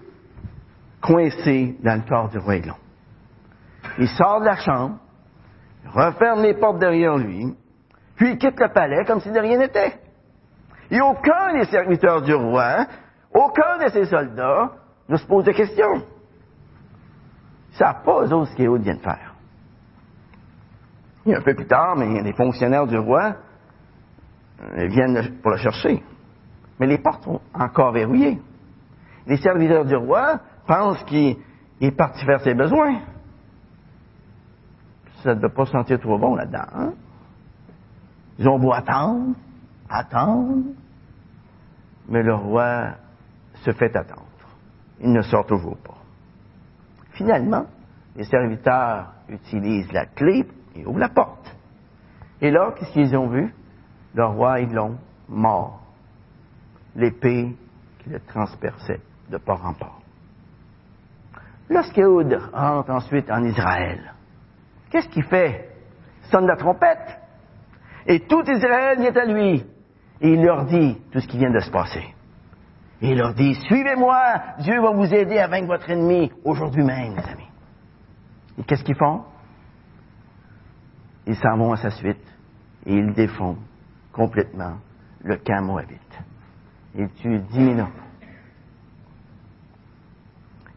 coincée dans le corps du roi Aiglon. Il sort de la chambre, referme les portes derrière lui, puis il quitte le palais comme si de rien n'était. Et aucun des serviteurs du roi, aucun de ses soldats ne se pose de questions. Ils ne savent pas, ce qu'Éhoud vient de faire. Et un peu plus tard, mais les fonctionnaires du roi euh, viennent pour le chercher. Mais les portes sont encore verrouillées. Les serviteurs du roi pensent qu'il est parti faire ses besoins. Ça ne doit pas sentir trop bon là-dedans. Hein? Ils ont beau attendre, attendre, mais le roi se fait attendre. Il ne sort toujours pas. finalement, les serviteurs utilisent la clé et ouvrent la porte. Et là, qu'est-ce qu'ils ont vu? Le roi Aiglon mort. L'épée qui le transperçait de port en port. Lorsqu'Éhoud rentre ensuite en Israël, qu'est-ce qu'il fait? Il sonne la trompette. Et tout Israël vient à lui. Et il leur dit tout ce qui vient de se passer. Il leur dit, suivez-moi, Dieu va vous aider à vaincre votre ennemi aujourd'hui même, mes amis. Et qu'est-ce qu'ils font? Ils s'en vont à sa suite et ils défont complètement le camp moabite. Dix mille hommes.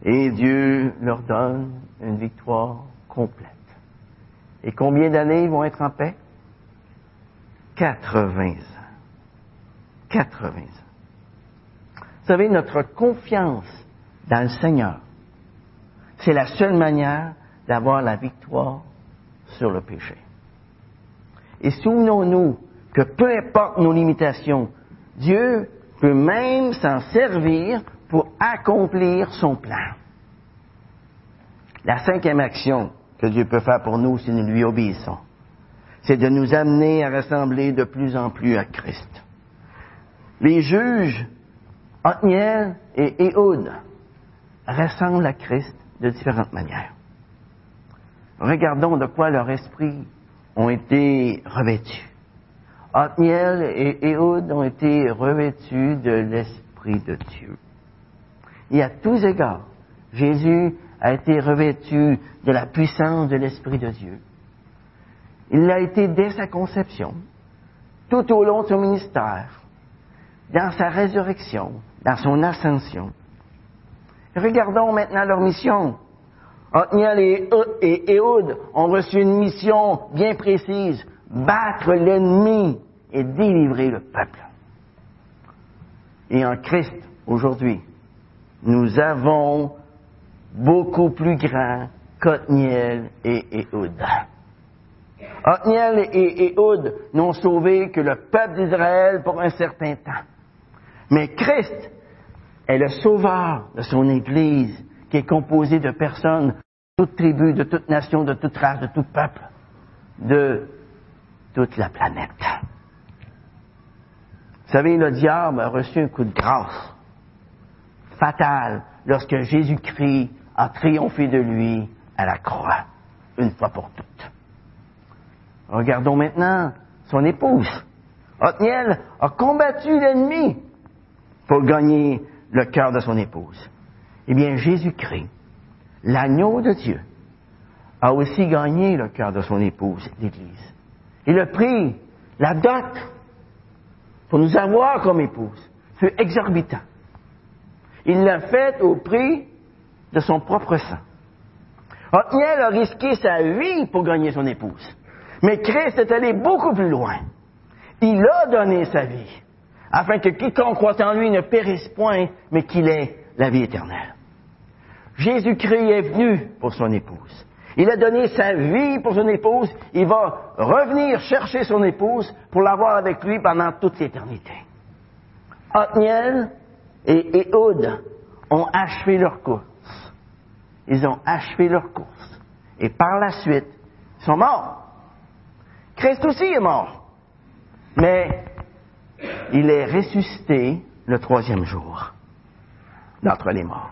Et Dieu leur donne une victoire complète. Et combien d'années ils vont être en paix? 80 ans. 80 ans. Vous savez, notre confiance dans le Seigneur, c'est la seule manière d'avoir la victoire sur le péché. Et souvenons-nous que peu importe nos limitations, Dieu peut même s'en servir pour accomplir son plan. La cinquième action que Dieu peut faire pour nous si nous lui obéissons, c'est de nous amener à ressembler de plus en plus à Christ. Les juges, Othniel et Ehud, ressemblent à Christ de différentes manières. Regardons de quoi leur esprit ont été revêtus. Othniel et Ehud ont été revêtus de l'Esprit de Dieu. Et à tous égards, Jésus a été revêtu de la puissance de l'Esprit de Dieu. Il l'a été dès sa conception, tout au long de son ministère, dans sa résurrection, dans son ascension. Regardons maintenant leur mission. Othniel et Ehud ont reçu une mission bien précise, battre l'ennemi et délivrer le peuple. Et en Christ, aujourd'hui, nous avons beaucoup plus grand qu'Othniel et Ehud. Othniel et Ehud n'ont sauvé que le peuple d'Israël pour un certain temps. Mais Christ est le sauveur de son Église, qui est composée de personnes de toute tribu, de toute nation, de toute race, de tout peuple, de toute la planète. Vous savez, le diable a reçu un coup de grâce fatal lorsque Jésus-Christ a triomphé de lui à la croix, une fois pour toutes. Regardons maintenant son épouse. Othniel a combattu l'ennemi pour gagner le cœur de son épouse. Eh bien, Jésus-Christ, l'agneau de Dieu, a aussi gagné le cœur de son épouse, l'Église. Il a pris la dot pour nous avoir comme épouse. C'est exorbitant. Il l'a fait au prix de son propre sang. Othniel a risqué sa vie pour gagner son épouse. Mais Christ est allé beaucoup plus loin. Il a donné sa vie, afin que quiconque croit en lui ne périsse point, mais qu'il ait la vie éternelle. Jésus-Christ est venu pour son épouse. Il a donné sa vie pour son épouse. Il va revenir chercher son épouse pour l'avoir avec lui pendant toute l'éternité. Othniel et Ehud ont achevé leur course. Ils ont achevé leur course. Et par la suite, ils sont morts. Christ aussi est mort. Mais il est ressuscité le troisième jour d'entre les morts.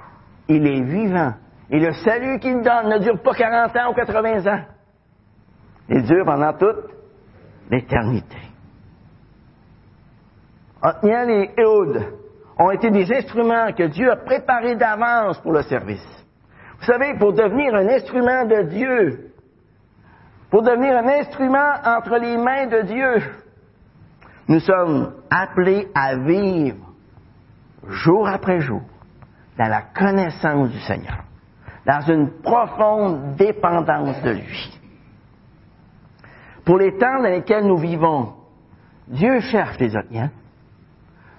Il est vivant. Et le salut qu'il donne ne dure pas 40 ans ou 80 ans. Il dure pendant toute l'éternité. Othniel et Ehud ont été des instruments que Dieu a préparés d'avance pour le service. Vous savez, pour devenir un instrument de Dieu, pour devenir un instrument entre les mains de Dieu, nous sommes appelés à vivre jour après jour dans la connaissance du Seigneur, dans une profonde dépendance de lui. Pour les temps dans lesquels nous vivons, Dieu cherche des Othniens,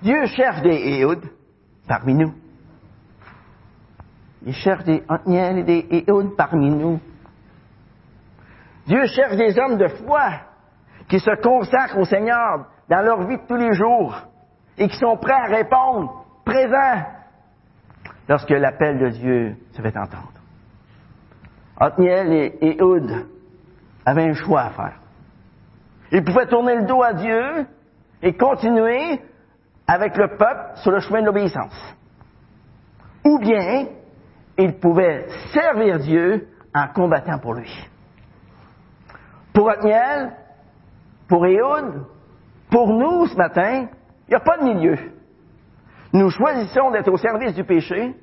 Dieu cherche des Ehud parmi nous. Il cherche des Othniel et des Ehud parmi nous. Dieu cherche des hommes de foi qui se consacrent au Seigneur dans leur vie de tous les jours et qui sont prêts à répondre présents lorsque l'appel de Dieu se fait entendre. Othniel et Ehud avaient un choix à faire. Ils pouvaient tourner le dos à Dieu et continuer avec le peuple sur le chemin de l'obéissance. Ou bien, ils pouvaient servir Dieu en combattant pour lui. Pour Othniel, pour Ehud, pour nous ce matin, il n'y a pas de milieu. Nous choisissons d'être au service du péché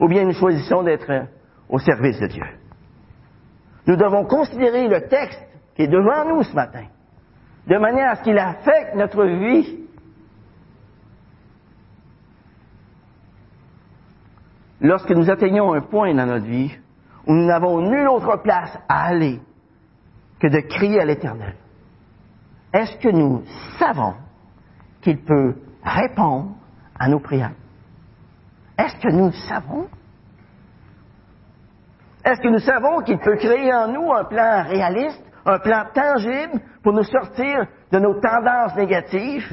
ou bien nous choisissons d'être au service de Dieu. Nous devons considérer le texte qui est devant nous ce matin, de manière à ce qu'il affecte notre vie. Lorsque nous atteignons un point dans notre vie où nous n'avons nulle autre place à aller que de crier à l'Éternel, est-ce que nous savons qu'il peut répondre à nos prières? Est-ce que nous savons? Est-ce que nous savons qu'il peut créer en nous un plan réaliste, un plan tangible pour nous sortir de nos tendances négatives,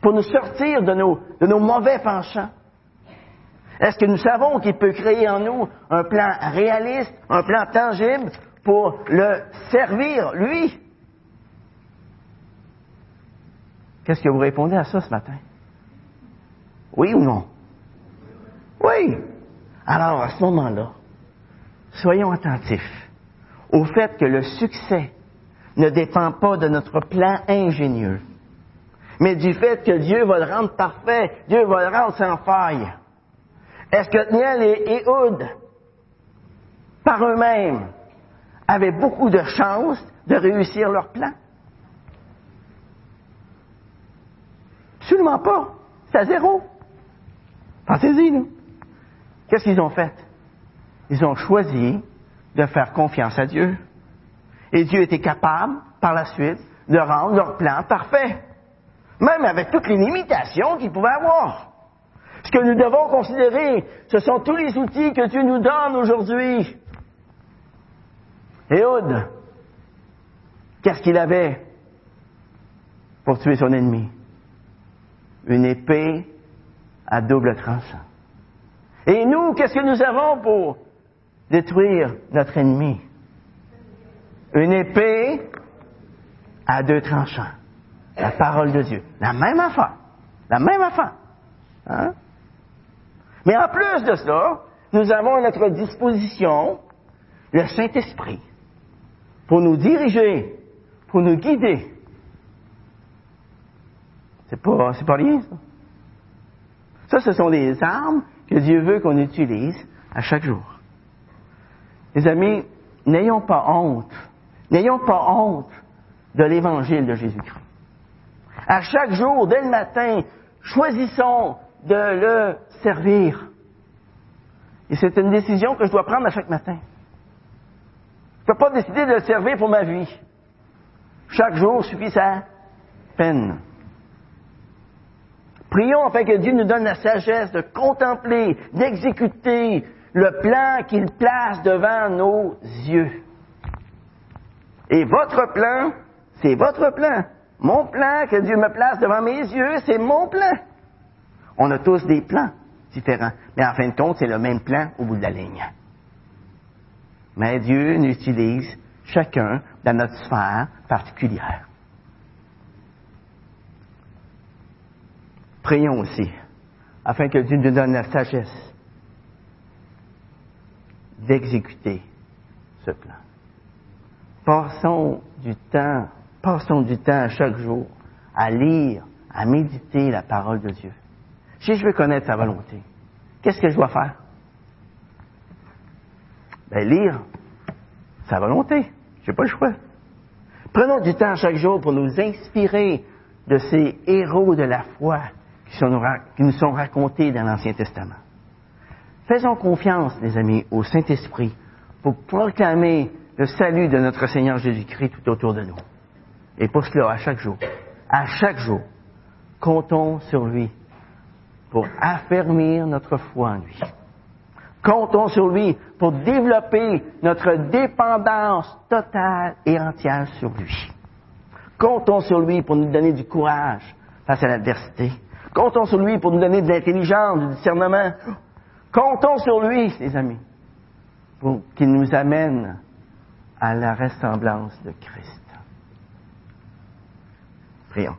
pour nous sortir de nos, de nos mauvais penchants? Est-ce que nous savons qu'il peut créer en nous un plan réaliste, un plan tangible pour le servir, lui? Qu'est-ce que vous répondez à ça ce matin? Oui ou non? Oui. Alors, à ce moment-là, soyons attentifs au fait que le succès ne dépend pas de notre plan ingénieux, mais du fait que Dieu va le rendre parfait, Dieu va le rendre sans faille. Est-ce que Niel et Ehud, par eux-mêmes, avaient beaucoup de chances de réussir leur plan? Absolument pas. C'est à zéro. Pensez-y. Qu'est-ce qu'ils ont fait? Ils ont choisi de faire confiance à Dieu. Et Dieu était capable, par la suite, de rendre leur plan parfait. Même avec toutes les limitations qu'ils pouvaient avoir. Ce que nous devons considérer, ce sont tous les outils que Dieu nous donne aujourd'hui. Ehud, qu'est-ce qu'il avait pour tuer son ennemi? Une épée à double tranchant. Et nous, qu'est-ce que nous avons pour détruire notre ennemi? Une épée à deux tranchants. La parole de Dieu. La même affaire. La même affaire. Hein? Mais en plus de cela, nous avons à notre disposition le Saint-Esprit pour nous diriger, pour nous guider. C'est pas, c'est pas rien, ça. Ça, ce sont des armes que Dieu veut qu'on utilise à chaque jour. Les amis, n'ayons pas honte, n'ayons pas honte de l'évangile de Jésus-Christ. À chaque jour, dès le matin, choisissons de le servir. Et c'est une décision que je dois prendre à chaque matin. Je ne peux pas décider de le servir pour ma vie. Chaque jour suffit sa peine. Prions afin que Dieu nous donne la sagesse de contempler, d'exécuter le plan qu'il place devant nos yeux. Et votre plan, c'est votre plan. Mon plan que Dieu me place devant mes yeux, c'est mon plan. On a tous des plans différents, mais en fin de compte, c'est le même plan au bout de la ligne. Mais Dieu nous utilise chacun dans notre sphère particulière. Prions aussi, afin que Dieu nous donne la sagesse d'exécuter ce plan. Passons du temps, passons du temps chaque jour à lire, à méditer la parole de Dieu. Si je veux connaître sa volonté, qu'est-ce que je dois faire? Ben, lire sa volonté. Je n'ai pas le choix. Prenons du temps chaque jour pour nous inspirer de ces héros de la foi qui, nous sont racontés dans l'Ancien Testament. Faisons confiance, les amis, au Saint-Esprit pour proclamer le salut de notre Seigneur Jésus-Christ tout autour de nous. Et pour cela, à chaque jour, à chaque jour, comptons sur lui pour affermir notre foi en lui. Comptons sur lui pour développer notre dépendance totale et entière sur lui. Comptons sur lui pour nous donner du courage face à l'adversité. Comptons sur lui pour nous donner de l'intelligence, du discernement. Comptons sur lui, les amis, pour qu'il nous amène à la ressemblance de Christ. Prions.